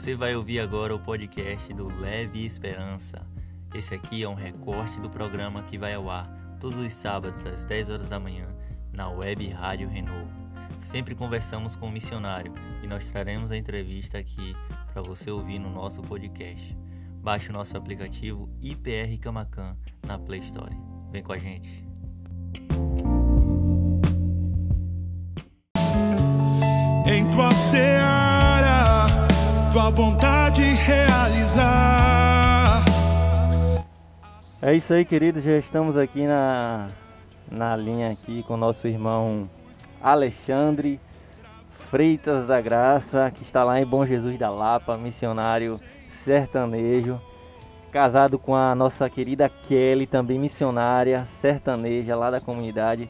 Você vai ouvir agora o podcast do Leve Esperança. Esse aqui é um recorte do programa que vai ao ar todos os sábados às 10 horas da manhã na Web Rádio Renovo. Sempre conversamos com o um missionário e nós traremos a entrevista aqui para você ouvir no nosso podcast. Baixe o nosso aplicativo IPR Camacan na Play Store. Vem com a gente. Em tua seara, tua vontade realizar. É isso aí, queridos. Já estamos aqui na, na linha aqui com nosso irmão Alexandre Freitas da Graça, que está lá em Bom Jesus da Lapa, missionário sertanejo, casado com a nossa querida Kelly, também missionária sertaneja lá da comunidade.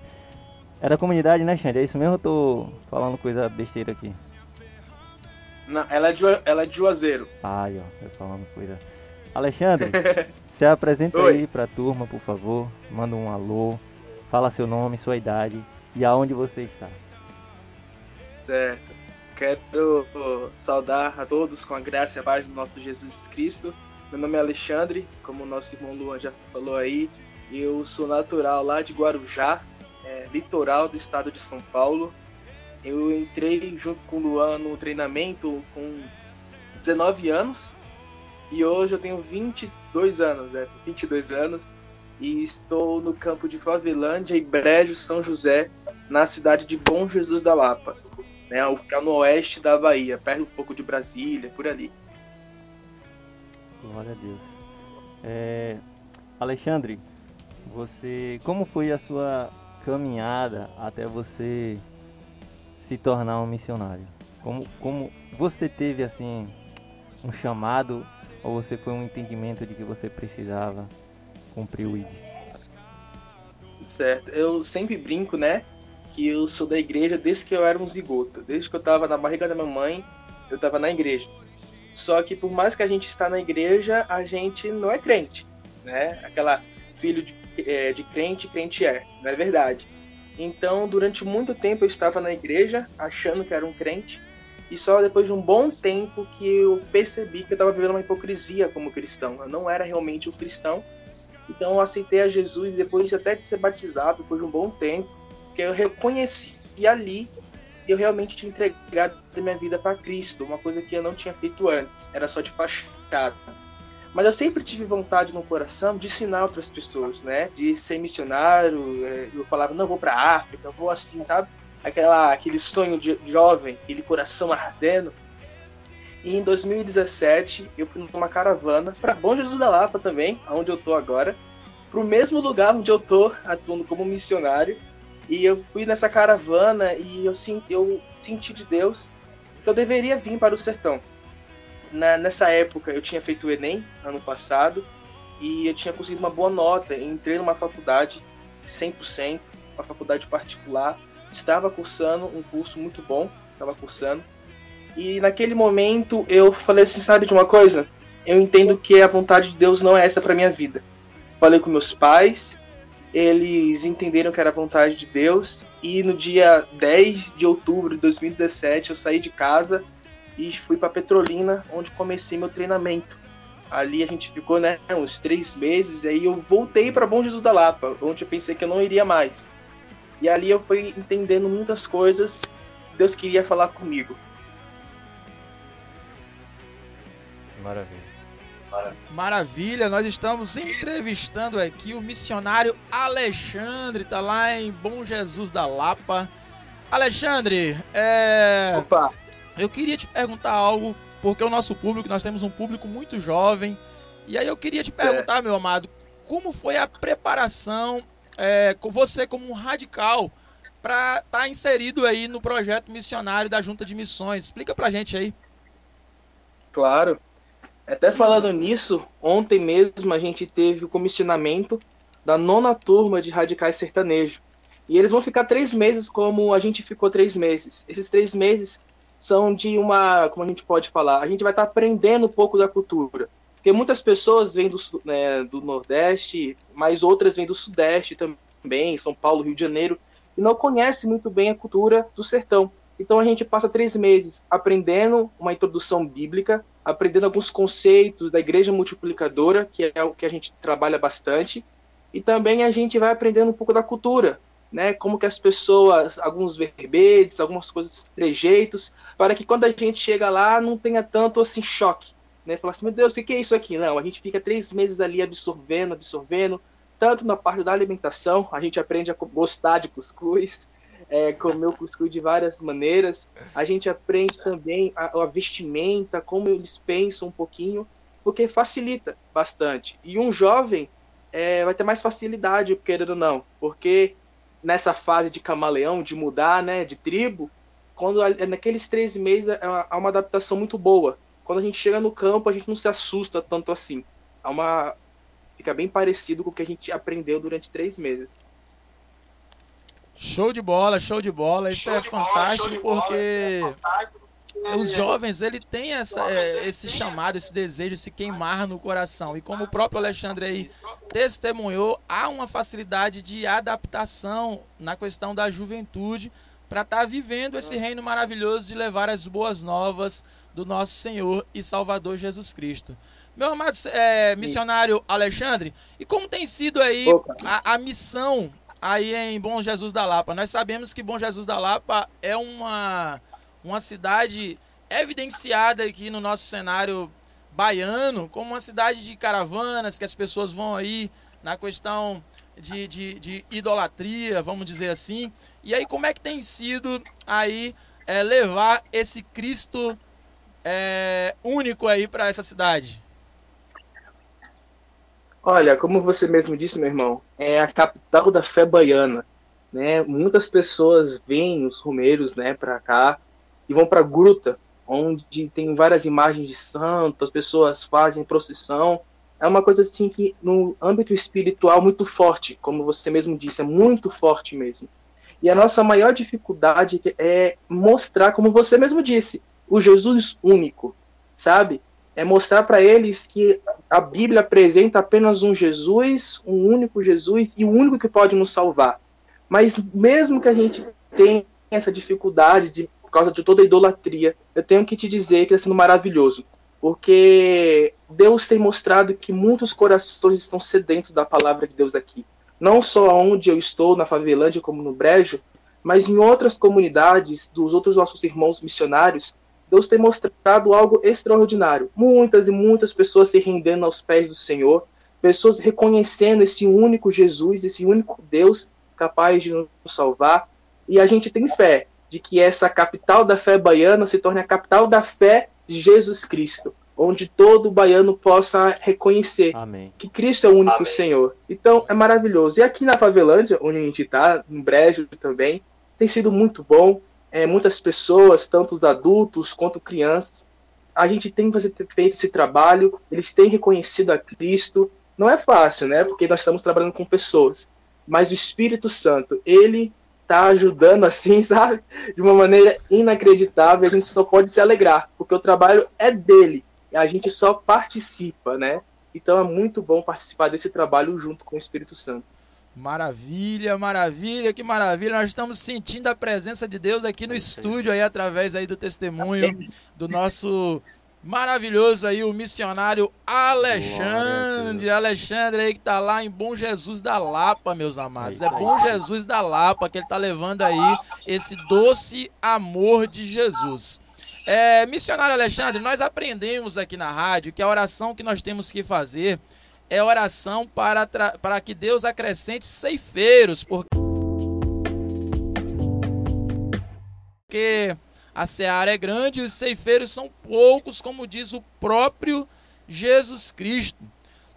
É da comunidade, né, Xande? É isso mesmo eu tô falando coisa besteira aqui? Não, ela é de, ela é de Juazeiro. Ai, ó, eu falando coisa. Alexandre, se apresenta Oi. aí pra turma, por favor. Manda um alô, fala seu nome, sua idade e aonde você está. Certo. Quero saudar a todos com a graça e a paz do nosso Jesus Cristo. Meu nome é Alexandre, como o nosso irmão Luan já falou aí. Eu sou natural lá de Guarujá, é, litoral do estado de São Paulo. Eu entrei junto com o Luan no treinamento com 19 anos e hoje eu tenho 22 anos, é, 22 anos e estou no campo de Favelândia e Brejo São José, na cidade de Bom Jesus da Lapa, né, fica no oeste da Bahia, perto um pouco de Brasília, por ali. Glória a Deus. É, Alexandre, você, como foi a sua caminhada até você se tornar um missionário? Como, como você teve assim um chamado ou você foi um entendimento de que você precisava cumprir o ID? Certo, eu sempre brinco, né, que eu sou da igreja desde que eu era um zigoto, desde que eu estava na barriga da minha mãe, eu estava na igreja. Só que por mais que a gente está na igreja, a gente não é crente, né? Aquela filho de é, de crente, crente é, não é verdade. Então, durante muito tempo eu estava na igreja, achando que era um crente, e só depois de um bom tempo que eu percebi que eu estava vivendo uma hipocrisia como cristão. Eu não era realmente um cristão. Então eu aceitei a Jesus depois de até de ser batizado, depois de um bom tempo, que eu reconheci ali que eu realmente tinha entregado minha vida para Cristo, uma coisa que eu não tinha feito antes, era só de fachada. Mas eu sempre tive vontade no coração de ensinar outras pessoas, né? De ser missionário. É, eu falava, não, vou para África, vou assim, sabe? Aquela, aquele sonho de jovem, aquele coração ardendo. E em 2017 eu fui numa caravana para Bom Jesus da Lapa também, onde eu tô agora, para o mesmo lugar onde eu tô atuando como missionário. E eu fui nessa caravana e eu, eu senti de Deus que eu deveria vir para o sertão na, nessa época eu tinha feito o Enem ano passado e eu tinha conseguido uma boa nota. Entrei numa faculdade 100%, uma faculdade particular. Estava cursando um curso muito bom, estava cursando. E naquele momento eu falei assim, sabe de uma coisa? Eu entendo que a vontade de Deus não é essa para minha vida. Falei com meus pais, eles entenderam que era a vontade de Deus e no dia 10 de outubro de 2017 eu saí de casa e fui para Petrolina, onde comecei meu treinamento. Ali a gente ficou, né, uns três meses, e aí eu voltei para Bom Jesus da Lapa, onde eu pensei que eu não iria mais. E ali eu fui entendendo muitas coisas que Deus queria falar comigo. Maravilha. Maravilha, nós estamos entrevistando aqui o missionário Alexandre, tá lá em Bom Jesus da Lapa. Alexandre, é... Opa. Eu queria te perguntar algo, porque o nosso público, nós temos um público muito jovem. E aí eu queria te perguntar, certo. meu amado, como foi a preparação, é, com você como um radical, para estar tá inserido aí no projeto missionário da Junta de Missões? Explica pra gente aí. Claro. Até falando nisso, ontem mesmo a gente teve o comissionamento da nona turma de radicais sertanejos. E eles vão ficar três meses como a gente ficou três meses. Esses três meses são de uma, como a gente pode falar, a gente vai estar tá aprendendo um pouco da cultura. Porque muitas pessoas vêm do, né, do Nordeste, mas outras vêm do Sudeste também, São Paulo, Rio de Janeiro, e não conhecem muito bem a cultura do sertão. Então a gente passa três meses aprendendo uma introdução bíblica, aprendendo alguns conceitos da igreja multiplicadora, que é o que a gente trabalha bastante, e também a gente vai aprendendo um pouco da cultura, né? Como que as pessoas, alguns verbetes, algumas coisas, trejeitos, para que quando a gente chega lá não tenha tanto assim choque, né? Falar assim, meu Deus, o que é isso aqui? Não, a gente fica três meses ali absorvendo, absorvendo, tanto na parte da alimentação, a gente aprende a gostar de cuscuz, é, comer o cuscuz de várias maneiras. A gente aprende também a, a, vestimenta, como eles pensam um pouquinho, porque facilita bastante. E um jovem é, vai ter mais facilidade, querendo ou não, porque nessa fase de camaleão, de mudar, né, de tribo, quando naqueles três meses é há uma adaptação muito boa. Quando a gente chega no campo, a gente não se assusta tanto assim. Há uma fica bem parecido com o que a gente aprendeu durante três meses. Show de bola, show de bola. Isso show é fantástico bola, porque é fantástico. Os jovens ele tem essa, é, esse chamado, esse desejo, esse queimar no coração. E como o próprio Alexandre aí testemunhou, há uma facilidade de adaptação na questão da juventude para estar tá vivendo esse reino maravilhoso de levar as boas novas do nosso Senhor e Salvador Jesus Cristo. Meu amado é, missionário Alexandre, e como tem sido aí a, a missão aí em Bom Jesus da Lapa. Nós sabemos que Bom Jesus da Lapa é uma, uma cidade evidenciada aqui no nosso cenário baiano como uma cidade de caravanas, que as pessoas vão aí na questão de, de, de idolatria, vamos dizer assim. E aí, como é que tem sido aí é, levar esse Cristo é, único aí para essa cidade? Olha, como você mesmo disse, meu irmão, é a capital da fé baiana. Né? Muitas pessoas vêm, os romeiros, né, para cá e vão para a gruta, onde tem várias imagens de santos, as pessoas fazem procissão. É uma coisa assim que no âmbito espiritual muito forte, como você mesmo disse, é muito forte mesmo. E a nossa maior dificuldade é mostrar, como você mesmo disse, o Jesus único, sabe? é mostrar para eles que a Bíblia apresenta apenas um Jesus, um único Jesus e o único que pode nos salvar. Mas mesmo que a gente tenha essa dificuldade de, por causa de toda a idolatria, eu tenho que te dizer que está sendo maravilhoso, porque Deus tem mostrado que muitos corações estão sedentos da palavra de Deus aqui. Não só onde eu estou, na Favelândia, como no Brejo, mas em outras comunidades dos outros nossos irmãos missionários Deus tem mostrado algo extraordinário. Muitas e muitas pessoas se rendendo aos pés do Senhor, pessoas reconhecendo esse único Jesus, esse único Deus capaz de nos salvar. E a gente tem fé de que essa capital da fé baiana se torne a capital da fé de Jesus Cristo, onde todo baiano possa reconhecer Amém. que Cristo é o único Amém. Senhor. Então é maravilhoso. E aqui na Favelândia, onde a gente está, no Brejo também, tem sido muito bom é, muitas pessoas, tanto os adultos quanto crianças, a gente tem feito esse trabalho, eles têm reconhecido a Cristo. Não é fácil, né? Porque nós estamos trabalhando com pessoas. Mas o Espírito Santo, ele está ajudando assim, sabe? De uma maneira inacreditável. A gente só pode se alegrar, porque o trabalho é dele. E a gente só participa, né? Então é muito bom participar desse trabalho junto com o Espírito Santo. Maravilha, maravilha, que maravilha. Nós estamos sentindo a presença de Deus aqui no estúdio aí através aí do testemunho do nosso maravilhoso aí o missionário Alexandre, Alexandre aí que tá lá em Bom Jesus da Lapa, meus amados. É Bom Jesus da Lapa que ele tá levando aí esse doce amor de Jesus. É, missionário Alexandre, nós aprendemos aqui na rádio que a oração que nós temos que fazer é oração para, para que Deus acrescente ceifeiros, porque a seara é grande e os ceifeiros são poucos, como diz o próprio Jesus Cristo.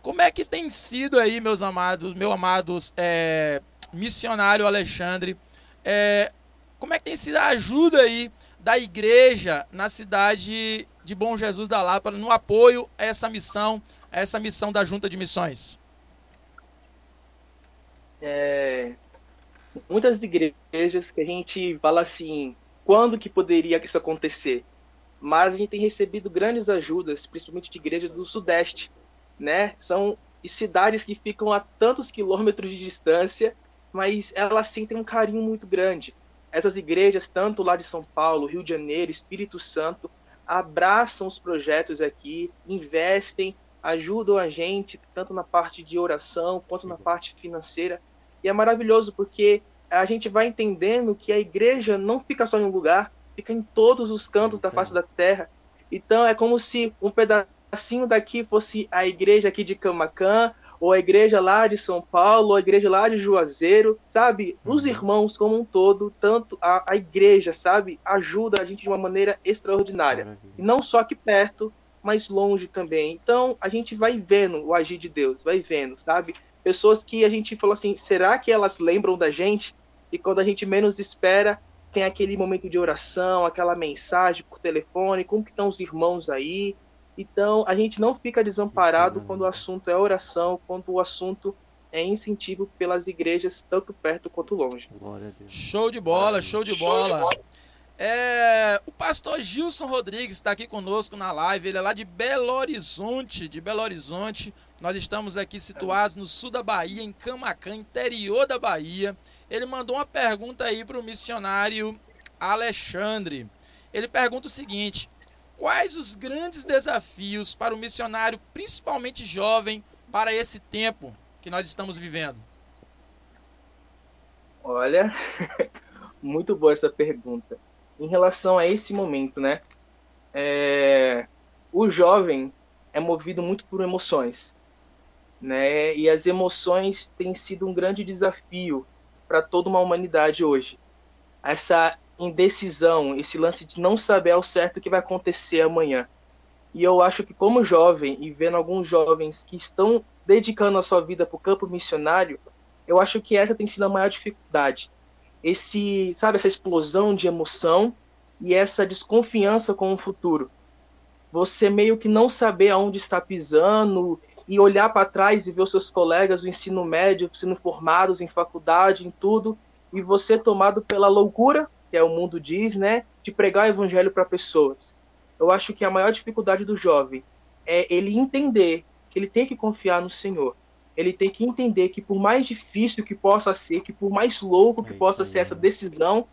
Como é que tem sido aí, meus amados, meu amados é, missionário Alexandre, é, como é que tem sido a ajuda aí da igreja na cidade de Bom Jesus da Lapa no apoio a essa missão essa missão da Junta de Missões? É, muitas igrejas que a gente fala assim, quando que poderia isso acontecer? Mas a gente tem recebido grandes ajudas, principalmente de igrejas do Sudeste, né? São cidades que ficam a tantos quilômetros de distância, mas elas sentem um carinho muito grande. Essas igrejas, tanto lá de São Paulo, Rio de Janeiro, Espírito Santo, abraçam os projetos aqui, investem, ajudam a gente, tanto na parte de oração quanto na parte financeira. E é maravilhoso porque a gente vai entendendo que a igreja não fica só em um lugar, fica em todos os cantos da face da terra. Então é como se um pedacinho daqui fosse a igreja aqui de Camacan, ou a igreja lá de São Paulo, ou a igreja lá de Juazeiro, sabe? Os uhum. irmãos como um todo, tanto a, a igreja, sabe? Ajuda a gente de uma maneira extraordinária. E não só aqui perto, mas longe também. Então a gente vai vendo o agir de Deus, vai vendo, sabe? Pessoas que a gente falou assim, será que elas lembram da gente? E quando a gente menos espera, tem aquele momento de oração, aquela mensagem por telefone, como que estão os irmãos aí? Então, a gente não fica desamparado quando o assunto é oração, quando o assunto é incentivo pelas igrejas, tanto perto quanto longe. Show de bola, show de bola. Show de bola. É, o pastor Gilson Rodrigues está aqui conosco na live. Ele é lá de Belo Horizonte, de Belo Horizonte. Nós estamos aqui situados no sul da Bahia, em Camacan, interior da Bahia. Ele mandou uma pergunta aí para o missionário Alexandre. Ele pergunta o seguinte: Quais os grandes desafios para o missionário, principalmente jovem, para esse tempo que nós estamos vivendo? Olha, muito boa essa pergunta. Em relação a esse momento, né? É... O jovem é movido muito por emoções, né? E as emoções têm sido um grande desafio para toda uma humanidade hoje. Essa indecisão, esse lance de não saber ao certo o que vai acontecer amanhã. E eu acho que como jovem e vendo alguns jovens que estão dedicando a sua vida para o campo missionário, eu acho que essa tem sido a maior dificuldade. Esse, sabe, essa explosão de emoção e essa desconfiança com o futuro. Você meio que não saber aonde está pisando e olhar para trás e ver os seus colegas do ensino médio sendo formados em faculdade, em tudo, e você tomado pela loucura que é o mundo diz, né, de pregar o evangelho para pessoas. Eu acho que a maior dificuldade do jovem é ele entender que ele tem que confiar no Senhor. Ele tem que entender que por mais difícil que possa ser, que por mais louco que possa ser essa decisão,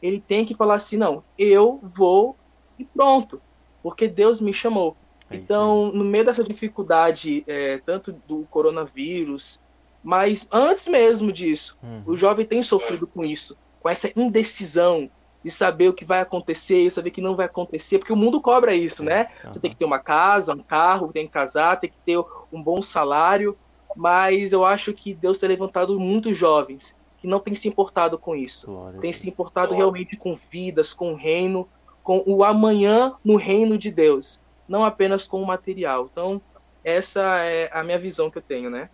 ele tem que falar assim, não, eu vou e pronto, porque Deus me chamou. Então, no meio dessa dificuldade, é, tanto do coronavírus, mas antes mesmo disso, uhum. o jovem tem sofrido com isso com essa indecisão de saber o que vai acontecer, saber que não vai acontecer, porque o mundo cobra isso, né? Uhum. Você tem que ter uma casa, um carro, tem que casar, tem que ter um bom salário, mas eu acho que Deus tem levantado muitos jovens que não têm se importado com isso, Glória tem se importado Glória. realmente com vidas, com o reino, com o amanhã no reino de Deus, não apenas com o material. Então, essa é a minha visão que eu tenho, né?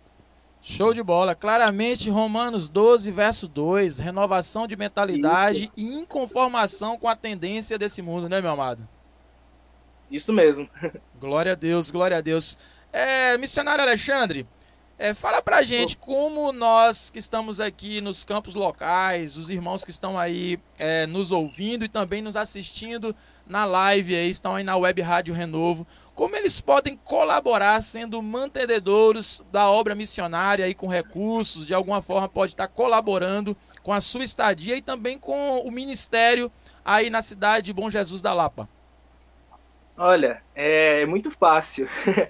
Show de bola. Claramente, Romanos 12, verso 2, renovação de mentalidade Isso. e inconformação com a tendência desse mundo, né, meu amado? Isso mesmo. Glória a Deus, glória a Deus. É, missionário Alexandre, é, fala pra gente como nós que estamos aqui nos campos locais, os irmãos que estão aí é, nos ouvindo e também nos assistindo na live aí, estão aí na Web Rádio Renovo, como eles podem colaborar sendo mantenedores da obra missionária e com recursos, de alguma forma pode estar colaborando com a sua estadia e também com o ministério aí na cidade de Bom Jesus da Lapa? Olha, é, é muito fácil.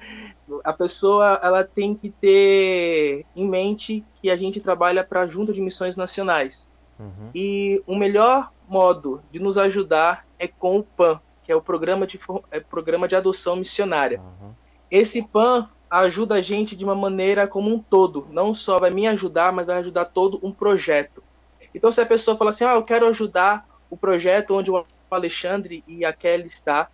a pessoa ela tem que ter em mente que a gente trabalha para a Junta de Missões Nacionais. Uhum. E o melhor modo de nos ajudar é com o PAN, que é o programa de, é, programa de adoção missionária. Uhum. Esse PAN ajuda a gente de uma maneira como um todo, não só vai me ajudar, mas vai ajudar todo um projeto. Então, se a pessoa fala assim, ah, eu quero ajudar o projeto onde o Alexandre e a Kelly está,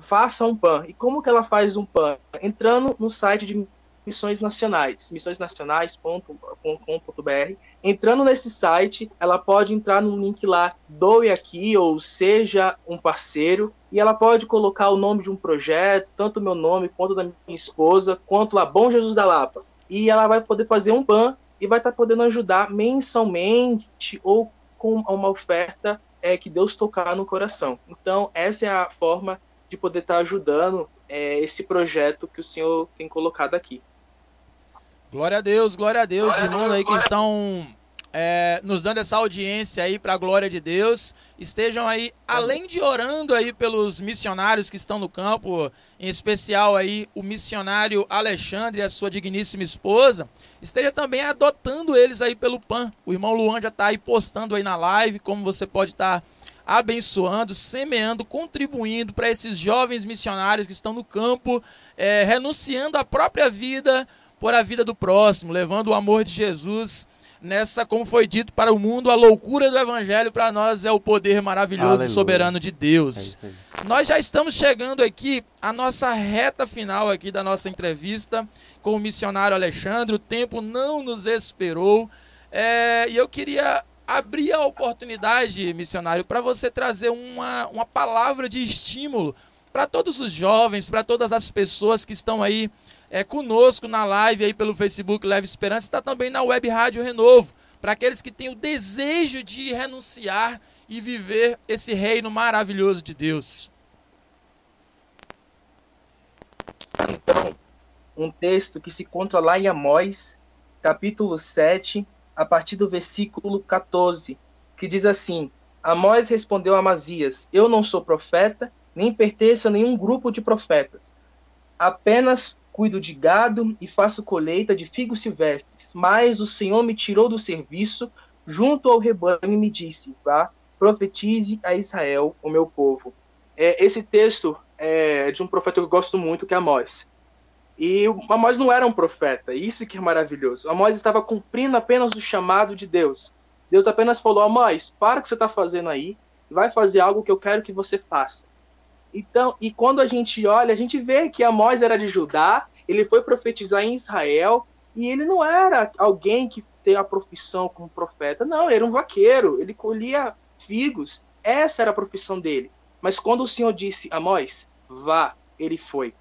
faça um PAN. E como que ela faz um PAN? Entrando no site de Missões Nacionais, missõesnacionais.com.br. Entrando nesse site, ela pode entrar no link lá, doe aqui, ou seja um parceiro, e ela pode colocar o nome de um projeto, tanto meu nome, quanto da minha esposa, quanto lá, Bom Jesus da Lapa. E ela vai poder fazer um PAN e vai estar podendo ajudar mensalmente ou com uma oferta é, que Deus tocar no coração. Então, essa é a forma de poder estar ajudando é, esse projeto que o Senhor tem colocado aqui. Glória a Deus, glória a Deus, glória irmãos aí que estão é, nos dando essa audiência aí para a glória de Deus. Estejam aí, além de orando aí pelos missionários que estão no campo, em especial aí o missionário Alexandre e a sua digníssima esposa, esteja também adotando eles aí pelo PAN. O irmão Luan já está aí postando aí na live como você pode estar tá abençoando, semeando, contribuindo para esses jovens missionários que estão no campo, é, renunciando à própria vida por a vida do próximo, levando o amor de Jesus nessa, como foi dito para o mundo, a loucura do evangelho para nós é o poder maravilhoso Aleluia. e soberano de Deus. É nós já estamos chegando aqui à nossa reta final aqui da nossa entrevista com o missionário Alexandre. O tempo não nos esperou. É, e eu queria abrir a oportunidade, missionário, para você trazer uma, uma palavra de estímulo para todos os jovens, para todas as pessoas que estão aí é, conosco na live aí pelo Facebook Leve Esperança, está também na Web Rádio Renovo, para aqueles que têm o desejo de renunciar e viver esse reino maravilhoso de Deus. Então, um texto que se encontra lá em Amós, capítulo 7, a partir do versículo 14, que diz assim: Amós respondeu a Amazias: Eu não sou profeta, nem pertenço a nenhum grupo de profetas. Apenas cuido de gado e faço colheita de figos silvestres. Mas o Senhor me tirou do serviço junto ao rebanho e me disse: Vá, profetize a Israel, o meu povo. É, esse texto é de um profeta que eu gosto muito, que é Amós. E Amós não era um profeta, isso que é maravilhoso. Amós estava cumprindo apenas o chamado de Deus. Deus apenas falou: Amós, para o que você está fazendo aí, vai fazer algo que eu quero que você faça. Então, e quando a gente olha, a gente vê que Amós era de Judá, ele foi profetizar em Israel, e ele não era alguém que tem a profissão como profeta, não, ele era um vaqueiro, ele colhia figos, essa era a profissão dele. Mas quando o Senhor disse, Amós, vá, ele foi.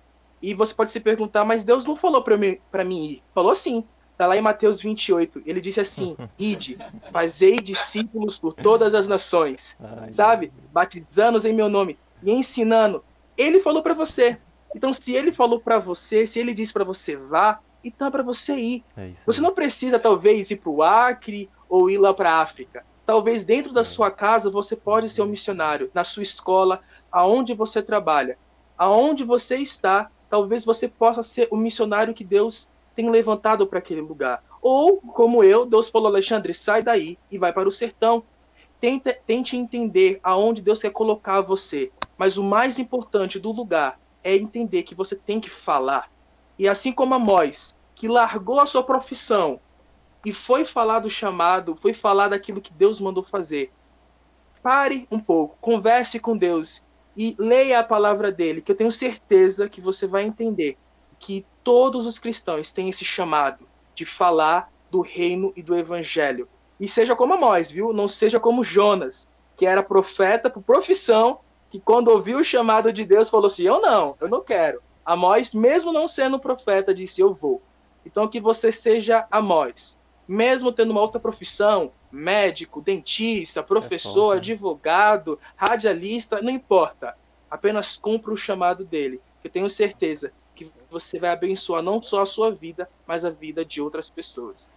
E você pode se perguntar, mas Deus não falou para mim, mim ir. Falou sim. Está lá em Mateus 28. Ele disse assim: Ide, fazei discípulos por todas as nações. Sabe? Batizando-os em meu nome e ensinando. Ele falou para você. Então, se ele falou para você, se ele disse para você vá, então é para você ir. É você não precisa, talvez, ir para o Acre ou ir lá para a África. Talvez dentro da é. sua casa você pode ser um missionário, na sua escola, aonde você trabalha, aonde você está, talvez você possa ser o missionário que Deus tem levantado para aquele lugar. Ou, como eu, Deus falou, Alexandre, sai daí e vai para o sertão. Tente, tente entender aonde Deus quer colocar você. Mas o mais importante do lugar é entender que você tem que falar. E assim como Amós, que largou a sua profissão e foi falar do chamado, foi falar daquilo que Deus mandou fazer. Pare um pouco, converse com Deus e leia a palavra dele, que eu tenho certeza que você vai entender que todos os cristãos têm esse chamado de falar do reino e do evangelho. E seja como Amós, viu? Não seja como Jonas, que era profeta por profissão que quando ouviu o chamado de Deus falou assim: Eu não, eu não quero. Amós, mesmo não sendo profeta, disse: Eu vou. Então que você seja Amós, mesmo tendo uma outra profissão, médico, dentista, professor, é advogado, radialista, não importa. Apenas cumpra o chamado dele. Eu tenho certeza que você vai abençoar não só a sua vida, mas a vida de outras pessoas.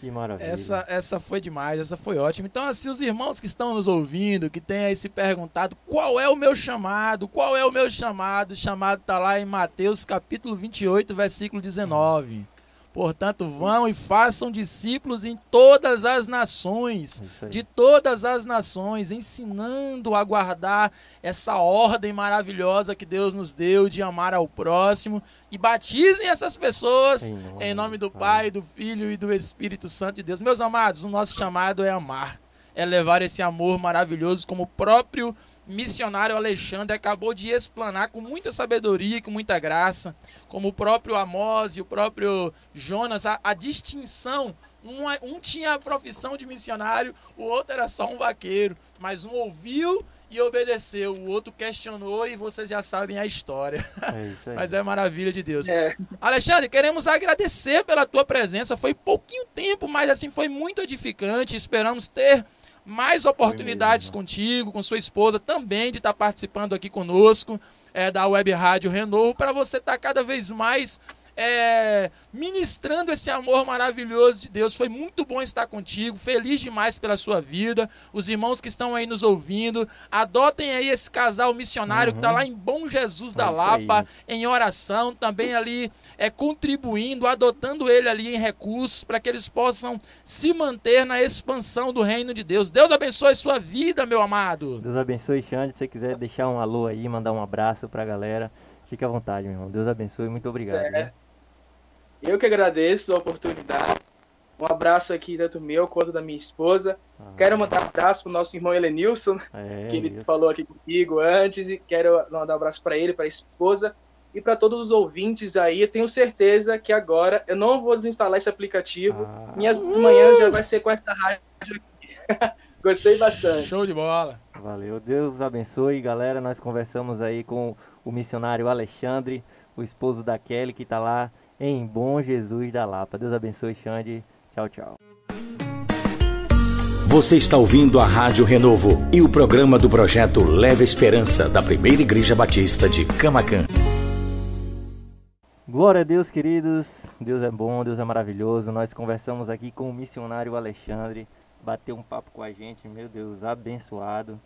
Que maravilha. Essa, essa foi demais, essa foi ótima. Então, assim, os irmãos que estão nos ouvindo, que têm aí se perguntado qual é o meu chamado, qual é o meu chamado, o chamado está lá em Mateus capítulo 28, versículo 19. Portanto, vão e façam discípulos em todas as nações, de todas as nações, ensinando a guardar essa ordem maravilhosa que Deus nos deu de amar ao próximo. E batizem essas pessoas em nome, em nome do Pai, do Filho e do Espírito Santo de Deus. Meus amados, o nosso chamado é amar, é levar esse amor maravilhoso como o próprio missionário Alexandre acabou de explanar com muita sabedoria e com muita graça, como o próprio Amós e o próprio Jonas, a, a distinção. Um, um tinha a profissão de missionário, o outro era só um vaqueiro, mas um ouviu e obedeceu, o outro questionou e vocês já sabem a história. É Mas é maravilha de Deus. É. Alexandre, queremos agradecer pela tua presença. Foi pouquinho tempo, mas assim foi muito edificante. Esperamos ter mais oportunidades contigo, com sua esposa também de estar tá participando aqui conosco é, da Web Rádio Renovo, para você estar tá cada vez mais é, ministrando esse amor maravilhoso de Deus. Foi muito bom estar contigo, feliz demais pela sua vida. Os irmãos que estão aí nos ouvindo, adotem aí esse casal missionário tá uhum. que está lá em Bom Jesus da Lapa, em oração, também ali é, contribuindo, adotando ele ali em recursos para que eles possam se manter na expansão do reino de Deus. Deus abençoe sua vida, meu amado. Deus abençoe, Xande. Se você quiser deixar um alô aí, mandar um abraço para a galera, fique à vontade, meu irmão. Deus abençoe, muito obrigado. É. Né? Eu que agradeço a oportunidade. Um abraço aqui, tanto meu quanto da minha esposa. Ah. Quero mandar um abraço pro nosso irmão Helenilson, é, que ele isso. falou aqui comigo antes. E quero mandar um abraço para ele, para a esposa e para todos os ouvintes aí. Eu tenho certeza que agora eu não vou desinstalar esse aplicativo. Ah. Minhas manhãs já vai ser com essa rádio aqui. Gostei bastante. Show de bola. Valeu. Deus abençoe, galera. Nós conversamos aí com o missionário Alexandre, o esposo da Kelly, que está lá em Bom Jesus da Lapa. Deus abençoe, Xande. Tchau, tchau. Você está ouvindo a Rádio Renovo e o programa do projeto Leve Esperança da Primeira Igreja Batista de Camacan. Glória a Deus, queridos. Deus é bom, Deus é maravilhoso. Nós conversamos aqui com o missionário Alexandre, bateu um papo com a gente, meu Deus, abençoado.